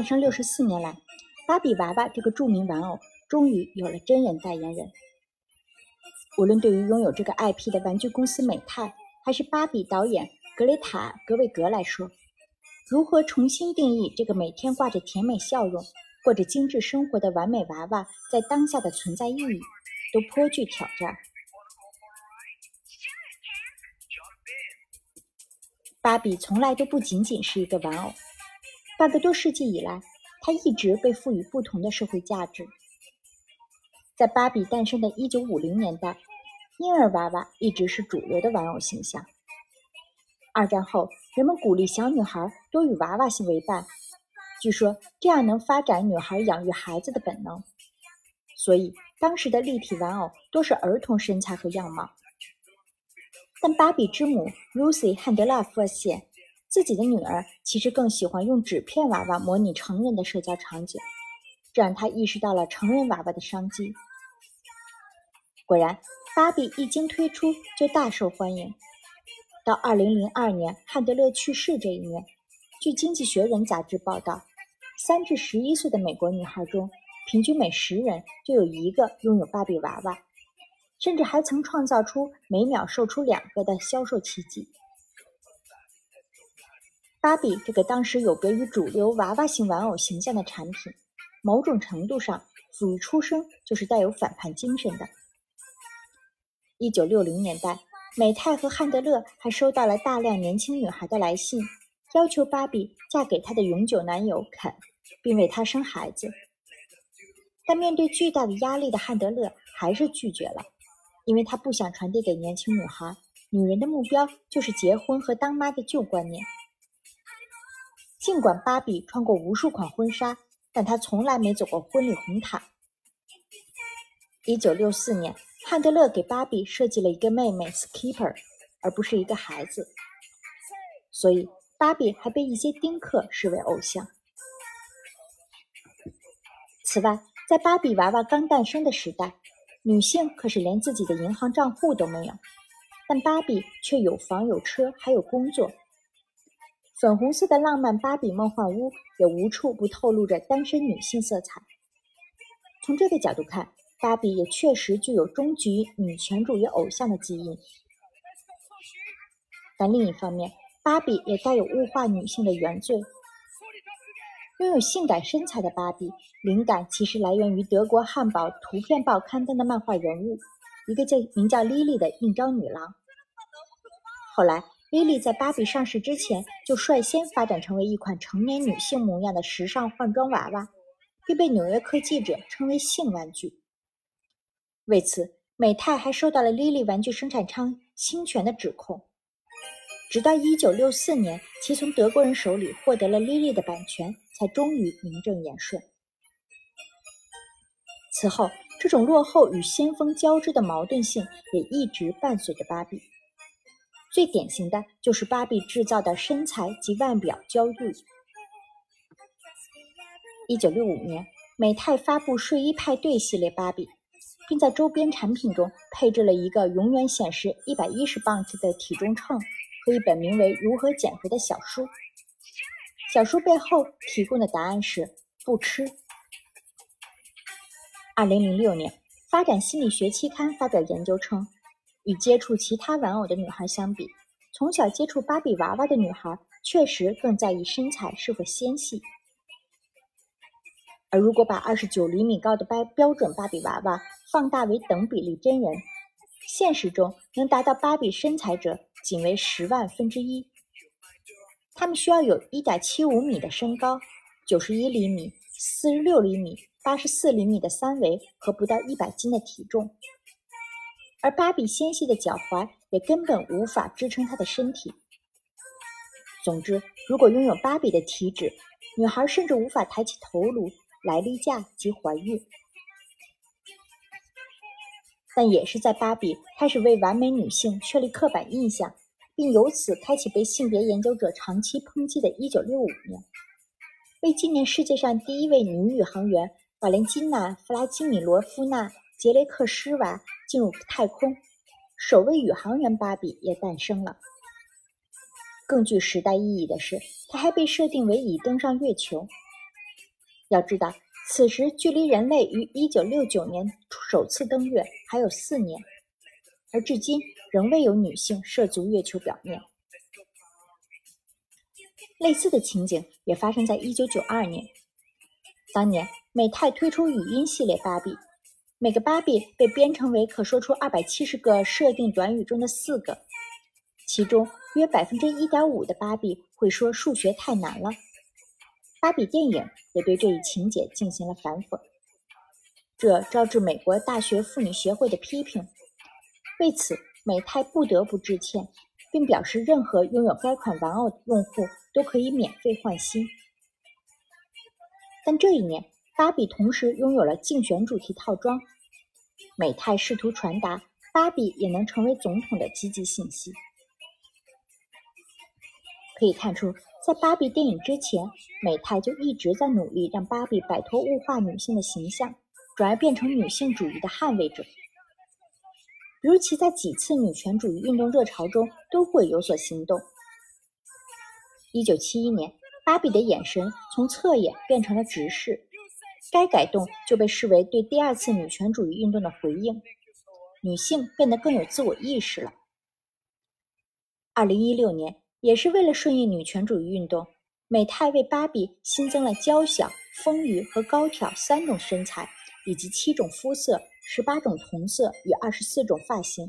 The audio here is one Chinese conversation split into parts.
诞生六十四年来，芭比娃娃这个著名玩偶终于有了真人代言人。无论对于拥有这个 IP 的玩具公司美泰，还是芭比导演格雷塔·格韦格来说，如何重新定义这个每天挂着甜美笑容、过着精致生活的完美娃娃在当下的存在意义，都颇具挑战。芭比从来都不仅仅是一个玩偶，半个多世纪以来，它一直被赋予不同的社会价值。在芭比诞生的1950年代，婴儿娃娃一直是主流的玩偶形象。二战后，人们鼓励小女孩多与娃娃性为伴，据说这样能发展女孩养育孩子的本能。所以，当时的立体玩偶多是儿童身材和样貌。但芭比之母 Lucy 汉德拉发现，自己的女儿其实更喜欢用纸片娃娃模拟成人的社交场景，这让她意识到了成人娃娃的商机。果然，芭比一经推出就大受欢迎。到2002年汉德勒去世这一年，据《经济学人》杂志报道，三至十一岁的美国女孩中，平均每十人就有一个拥有芭比娃娃。甚至还曾创造出每秒售出两个的销售奇迹。芭比这个当时有别于主流娃娃型玩偶形象的产品，某种程度上属于出生就是带有反叛精神的。一九六零年代，美泰和汉德勒还收到了大量年轻女孩的来信，要求芭比嫁给他的永久男友肯，并为他生孩子。但面对巨大的压力的汉德勒还是拒绝了。因为他不想传递给年轻女孩，女人的目标就是结婚和当妈的旧观念。尽管芭比穿过无数款婚纱，但她从来没走过婚礼红毯。一九六四年，汉德勒给芭比设计了一个妹妹 Skipper，而不是一个孩子，所以芭比还被一些丁克视为偶像。此外，在芭比娃娃刚诞生的时代。女性可是连自己的银行账户都没有，但芭比却有房有车还有工作。粉红色的浪漫芭比梦幻屋也无处不透露着单身女性色彩。从这个角度看，芭比也确实具有终极女权主义偶像的基因。但另一方面，芭比也带有物化女性的原罪。拥有性感身材的芭比，灵感其实来源于德国汉堡图片报刊登的漫画人物，一个叫名叫莉莉的应招女郎。后来，莉莉在芭比上市之前就率先发展成为一款成年女性模样的时尚换装娃娃，并被纽约客记者称为“性玩具”。为此，美泰还受到了莉莉玩具生产商侵权的指控。直到1964年，其从德国人手里获得了莉莉的版权。才终于名正言顺。此后，这种落后与先锋交织的矛盾性也一直伴随着芭比。最典型的就是芭比制造的身材及腕表焦虑。一九六五年，美泰发布睡衣派对系列芭比，并在周边产品中配置了一个永远显示一百一十磅次的体重秤和一本名为《如何减肥》的小书。小书背后提供的答案是不吃。二零零六年，发展心理学期刊发表研究称，与接触其他玩偶的女孩相比，从小接触芭比娃娃的女孩确实更在意身材是否纤细。而如果把二十九厘米高的标标准芭比娃娃放大为等比例真人，现实中能达到芭比身材者仅为十万分之一。他们需要有1.75米的身高，91厘米、46厘米、84厘米的三围和不到100斤的体重，而芭比纤细的脚踝也根本无法支撑她的身体。总之，如果拥有芭比的体脂，女孩甚至无法抬起头颅来例假及怀孕。但也是在芭比开始为完美女性确立刻板印象。并由此开启被性别研究者长期抨击的1965年，为纪念世界上第一位女宇航员瓦莲金娜·弗拉基米罗夫娜·杰雷克施娃进入太空，首位宇航员芭比也诞生了。更具时代意义的是，她还被设定为已登上月球。要知道，此时距离人类于1969年首次登月还有四年，而至今仍未有女性涉足月球表面。类似的情景也发生在1992年，当年美泰推出语音系列芭比，每个芭比被编程为可说出270个设定短语中的四个，其中约百分之一点五的芭比会说数学太难了。芭比电影也对这一情节进行了反讽，这招致美国大学妇女协会的批评。为此，美泰不得不致歉，并表示任何拥有该款玩偶的用户都可以免费换新。但这一年，芭比同时拥有了竞选主题套装，美泰试图传达芭比也能成为总统的积极信息。可以看出。在芭比电影之前，美泰就一直在努力让芭比摆脱物化女性的形象，转而变成女性主义的捍卫者。比如，其在几次女权主义运动热潮中都会有所行动。一九七一年，芭比的眼神从侧眼变成了直视，该改动就被视为对第二次女权主义运动的回应，女性变得更有自我意识了。二零一六年。也是为了顺应女权主义运动，美泰为芭比新增了娇小、丰腴和高挑三种身材，以及七种肤色、十八种同色与二十四种发型。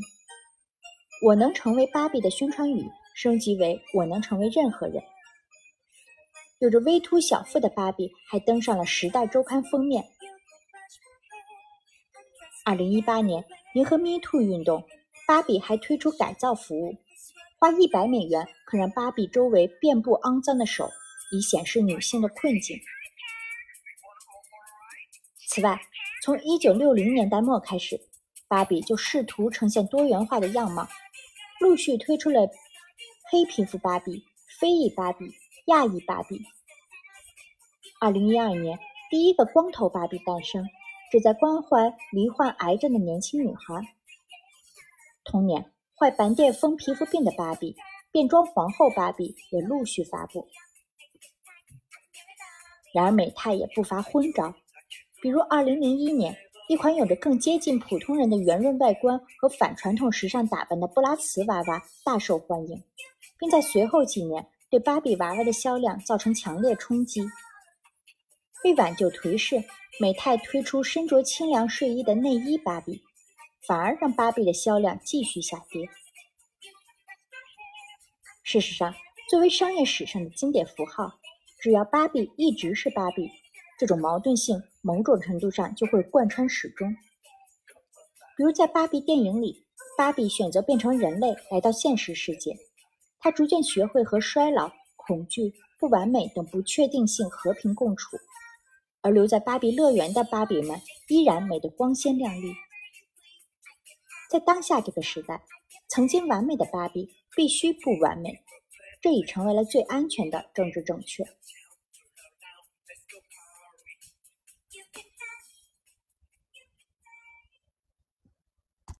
我能成为芭比的宣传语升级为我能成为任何人。有着微凸小腹的芭比还登上了《时代周刊》封面。二零一八年，迎合 Me Too 运动，芭比还推出改造服务。花一百美元可让芭比周围遍布肮脏的手，以显示女性的困境。此外，从一九六零年代末开始，芭比就试图呈现多元化的样貌，陆续推出了黑皮肤芭比、非裔芭比、亚裔芭比。二零一二年，第一个光头芭比诞生，旨在关怀罹患癌症的年轻女孩。同年。患白癜风皮肤病的芭比、变装皇后芭比也陆续发布。然而，美泰也不乏昏招，比如2001年，一款有着更接近普通人的圆润外观和反传统时尚打扮的布拉茨娃娃大受欢迎，并在随后几年对芭比娃娃的销量造成强烈冲击。为挽救颓势，美泰推出身着清凉睡衣的内衣芭比。反而让芭比的销量继续下跌。事实上，作为商业史上的经典符号，只要芭比一直是芭比，这种矛盾性某种程度上就会贯穿始终。比如在芭比电影里，芭比选择变成人类来到现实世界，他逐渐学会和衰老、恐惧、不完美等不确定性和平共处，而留在芭比乐园的芭比们依然美得光鲜亮丽。在当下这个时代，曾经完美的芭比必须不完美，这已成为了最安全的政治正确。